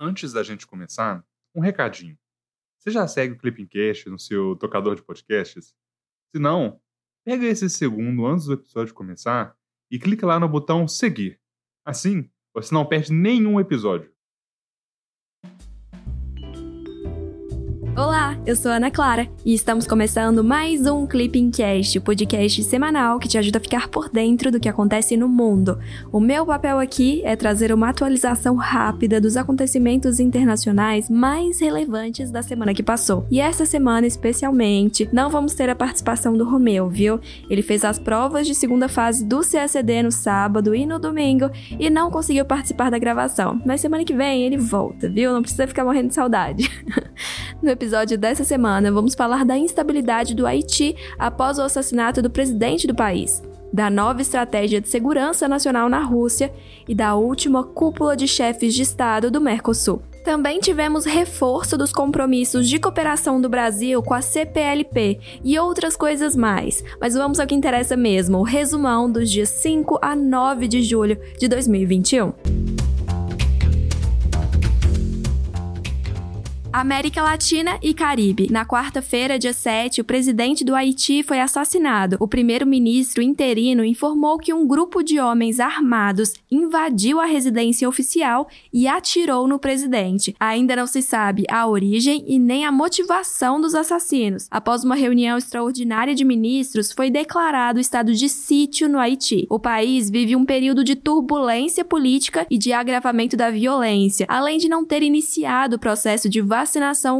Antes da gente começar, um recadinho. Você já segue o Clippingcast no seu tocador de podcasts? Se não, pega esse segundo antes do episódio começar e clica lá no botão seguir. Assim, você não perde nenhum episódio. Olá, eu sou Ana Clara e estamos começando mais um Clipping Cast, o podcast semanal que te ajuda a ficar por dentro do que acontece no mundo. O meu papel aqui é trazer uma atualização rápida dos acontecimentos internacionais mais relevantes da semana que passou. E essa semana, especialmente, não vamos ter a participação do Romeu, viu? Ele fez as provas de segunda fase do CSD no sábado e no domingo e não conseguiu participar da gravação. Mas semana que vem ele volta, viu? Não precisa ficar morrendo de saudade. no episódio episódio dessa semana, vamos falar da instabilidade do Haiti após o assassinato do presidente do país, da nova estratégia de segurança nacional na Rússia e da última cúpula de chefes de Estado do Mercosul. Também tivemos reforço dos compromissos de cooperação do Brasil com a CPLP e outras coisas mais. Mas vamos ao que interessa mesmo: o resumão dos dias 5 a 9 de julho de 2021. América Latina e Caribe. Na quarta-feira, dia 7, o presidente do Haiti foi assassinado. O primeiro-ministro interino informou que um grupo de homens armados invadiu a residência oficial e atirou no presidente. Ainda não se sabe a origem e nem a motivação dos assassinos. Após uma reunião extraordinária de ministros, foi declarado estado de sítio no Haiti. O país vive um período de turbulência política e de agravamento da violência, além de não ter iniciado o processo de vacinação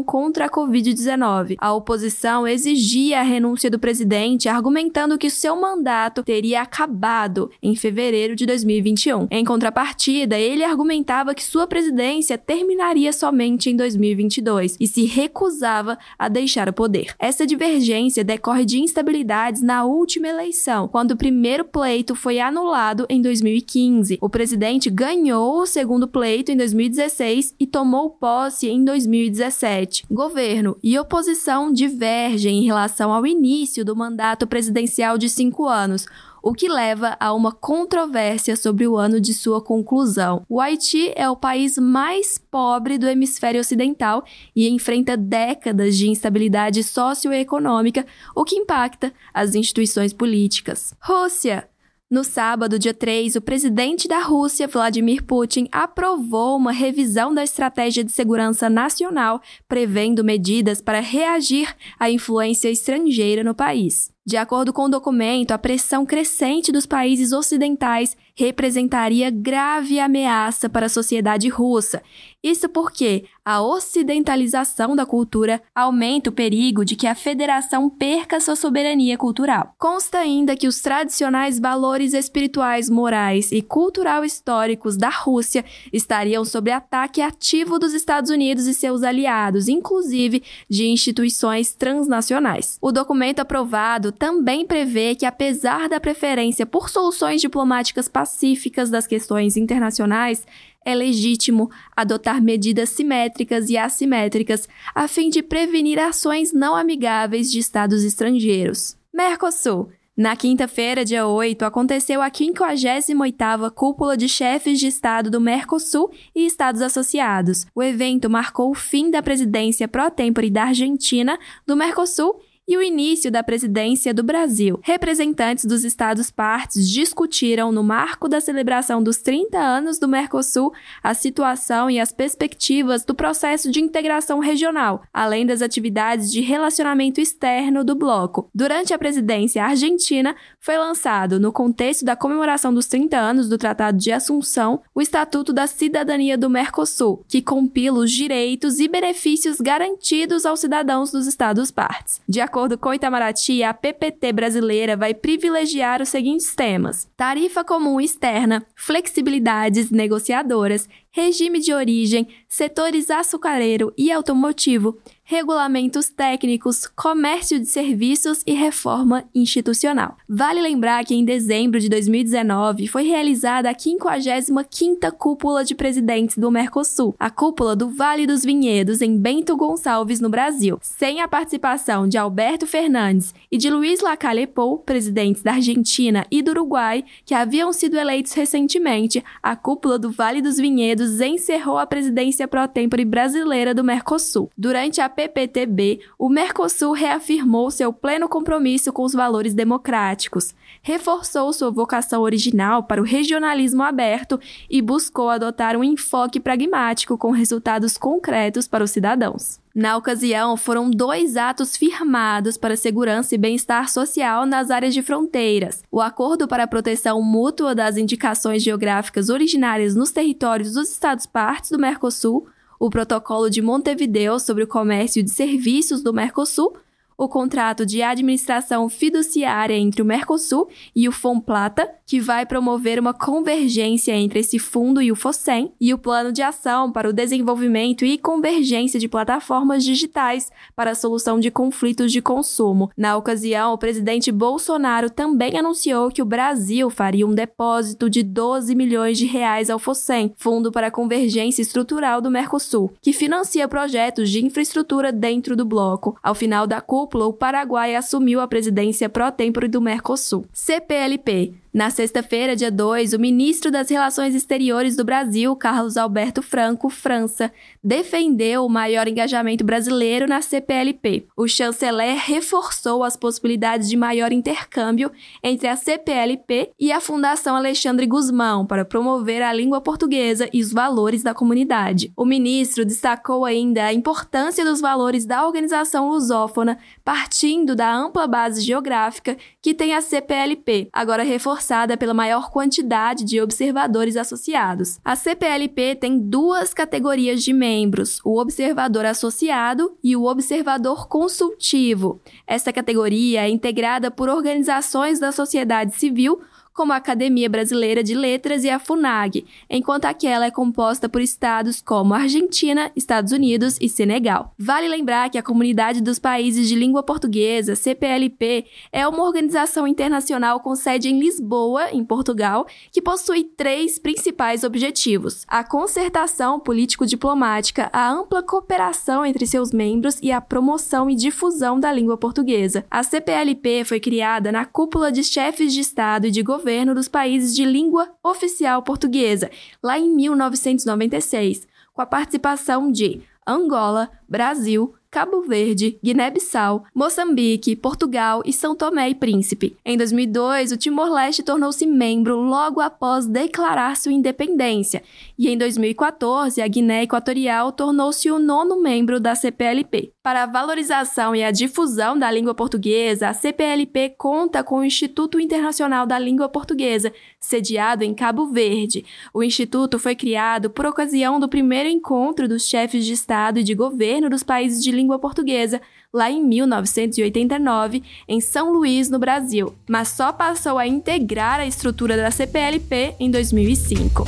contra a Covid-19. A oposição exigia a renúncia do presidente, argumentando que seu mandato teria acabado em fevereiro de 2021. Em contrapartida, ele argumentava que sua presidência terminaria somente em 2022 e se recusava a deixar o poder. Essa divergência decorre de instabilidades na última eleição, quando o primeiro pleito foi anulado em 2015. O presidente ganhou o segundo pleito em 2016 e tomou posse em 2017. 2017. Governo e oposição divergem em relação ao início do mandato presidencial de cinco anos, o que leva a uma controvérsia sobre o ano de sua conclusão. O Haiti é o país mais pobre do hemisfério ocidental e enfrenta décadas de instabilidade socioeconômica, o que impacta as instituições políticas. Rússia no sábado, dia 3, o presidente da Rússia, Vladimir Putin, aprovou uma revisão da estratégia de segurança nacional, prevendo medidas para reagir à influência estrangeira no país. De acordo com o documento, a pressão crescente dos países ocidentais representaria grave ameaça para a sociedade russa. Isso porque a ocidentalização da cultura aumenta o perigo de que a federação perca sua soberania cultural. Consta ainda que os tradicionais valores espirituais, morais e cultural históricos da Rússia estariam sob ataque ativo dos Estados Unidos e seus aliados, inclusive de instituições transnacionais. O documento aprovado também prevê que, apesar da preferência por soluções diplomáticas pacíficas das questões internacionais, é legítimo adotar medidas simétricas e assimétricas a fim de prevenir ações não amigáveis de estados estrangeiros. Mercosul. Na quinta-feira, dia 8, aconteceu a 58ª Cúpula de Chefes de Estado do Mercosul e Estados Associados. O evento marcou o fim da presidência pró-tempore da Argentina, do Mercosul e o início da presidência do Brasil. Representantes dos Estados partes discutiram, no marco da celebração dos 30 anos do Mercosul, a situação e as perspectivas do processo de integração regional, além das atividades de relacionamento externo do bloco. Durante a presidência argentina, foi lançado, no contexto da comemoração dos 30 anos do Tratado de Assunção, o Estatuto da Cidadania do Mercosul, que compila os direitos e benefícios garantidos aos cidadãos dos Estados partes. De acordo acordo com Itamaraty, a PPT brasileira vai privilegiar os seguintes temas: tarifa comum externa, flexibilidades negociadoras, regime de origem, setores açucareiro e automotivo, regulamentos técnicos, comércio de serviços e reforma institucional. Vale lembrar que em dezembro de 2019 foi realizada a 55ª Cúpula de Presidentes do Mercosul, a cúpula do Vale dos Vinhedos em Bento Gonçalves, no Brasil, sem a participação de Alberto Fernandes e de Luiz Lacalle Pou, presidentes da Argentina e do Uruguai, que haviam sido eleitos recentemente, a cúpula do Vale dos Vinhedos encerrou a presidência pró tempore brasileira do Mercosul. Durante a PPTB, o Mercosul reafirmou seu pleno compromisso com os valores democráticos, reforçou sua vocação original para o regionalismo aberto e buscou adotar um enfoque pragmático com resultados concretos para os cidadãos. Na ocasião, foram dois atos firmados para segurança e bem-estar social nas áreas de fronteiras: o Acordo para a Proteção Mútua das Indicações Geográficas Originárias nos Territórios dos Estados-Partes do Mercosul o Protocolo de Montevideo sobre o Comércio de Serviços do Mercosul o contrato de administração fiduciária entre o Mercosul e o FONPLATA, que vai promover uma convergência entre esse fundo e o FOSEM, e o Plano de Ação para o Desenvolvimento e Convergência de Plataformas Digitais para a Solução de Conflitos de Consumo. Na ocasião, o presidente Bolsonaro também anunciou que o Brasil faria um depósito de 12 milhões de reais ao FOSEM, Fundo para a Convergência Estrutural do Mercosul, que financia projetos de infraestrutura dentro do bloco. Ao final da cúpula, o Paraguai assumiu a presidência pró-tempore do Mercosul. CPLP na sexta-feira, dia 2, o ministro das Relações Exteriores do Brasil, Carlos Alberto Franco, França, defendeu o maior engajamento brasileiro na CPLP. O chanceler reforçou as possibilidades de maior intercâmbio entre a CPLP e a Fundação Alexandre Guzmão para promover a língua portuguesa e os valores da comunidade. O ministro destacou ainda a importância dos valores da organização lusófona, partindo da ampla base geográfica que tem a CPLP, agora reforçada pela maior quantidade de observadores associados. A CPLP tem duas categorias de membros: o observador associado e o observador consultivo. Essa categoria é integrada por organizações da sociedade civil como a Academia Brasileira de Letras e a FUNAG, enquanto aquela é composta por estados como Argentina, Estados Unidos e Senegal. Vale lembrar que a Comunidade dos Países de Língua Portuguesa, CPLP, é uma organização internacional com sede em Lisboa, em Portugal, que possui três principais objetivos: a concertação político-diplomática, a ampla cooperação entre seus membros e a promoção e difusão da língua portuguesa. A CPLP foi criada na cúpula de chefes de Estado e de governo governo dos países de língua oficial portuguesa, lá em 1996, com a participação de Angola, Brasil, Cabo Verde, Guiné-Bissau, Moçambique, Portugal e São Tomé e Príncipe. Em 2002, o Timor-Leste tornou-se membro logo após declarar sua independência, e em 2014, a Guiné Equatorial tornou-se o nono membro da CPLP. Para a valorização e a difusão da língua portuguesa, a CPLP conta com o Instituto Internacional da Língua Portuguesa, sediado em Cabo Verde. O instituto foi criado por ocasião do primeiro encontro dos chefes de Estado e de governo dos países de língua portuguesa, lá em 1989, em São Luís, no Brasil, mas só passou a integrar a estrutura da CPLP em 2005.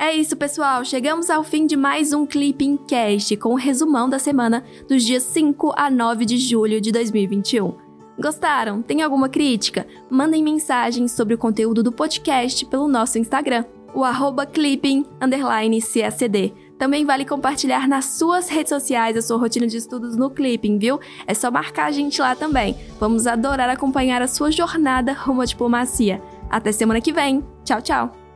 É isso, pessoal. Chegamos ao fim de mais um Clipping Cast com o um resumão da semana dos dias 5 a 9 de julho de 2021. Gostaram? Tem alguma crítica? Mandem mensagens sobre o conteúdo do podcast pelo nosso Instagram, o arroba clipping__csd. Também vale compartilhar nas suas redes sociais a sua rotina de estudos no Clipping, viu? É só marcar a gente lá também. Vamos adorar acompanhar a sua jornada rumo à diplomacia. Até semana que vem. Tchau, tchau!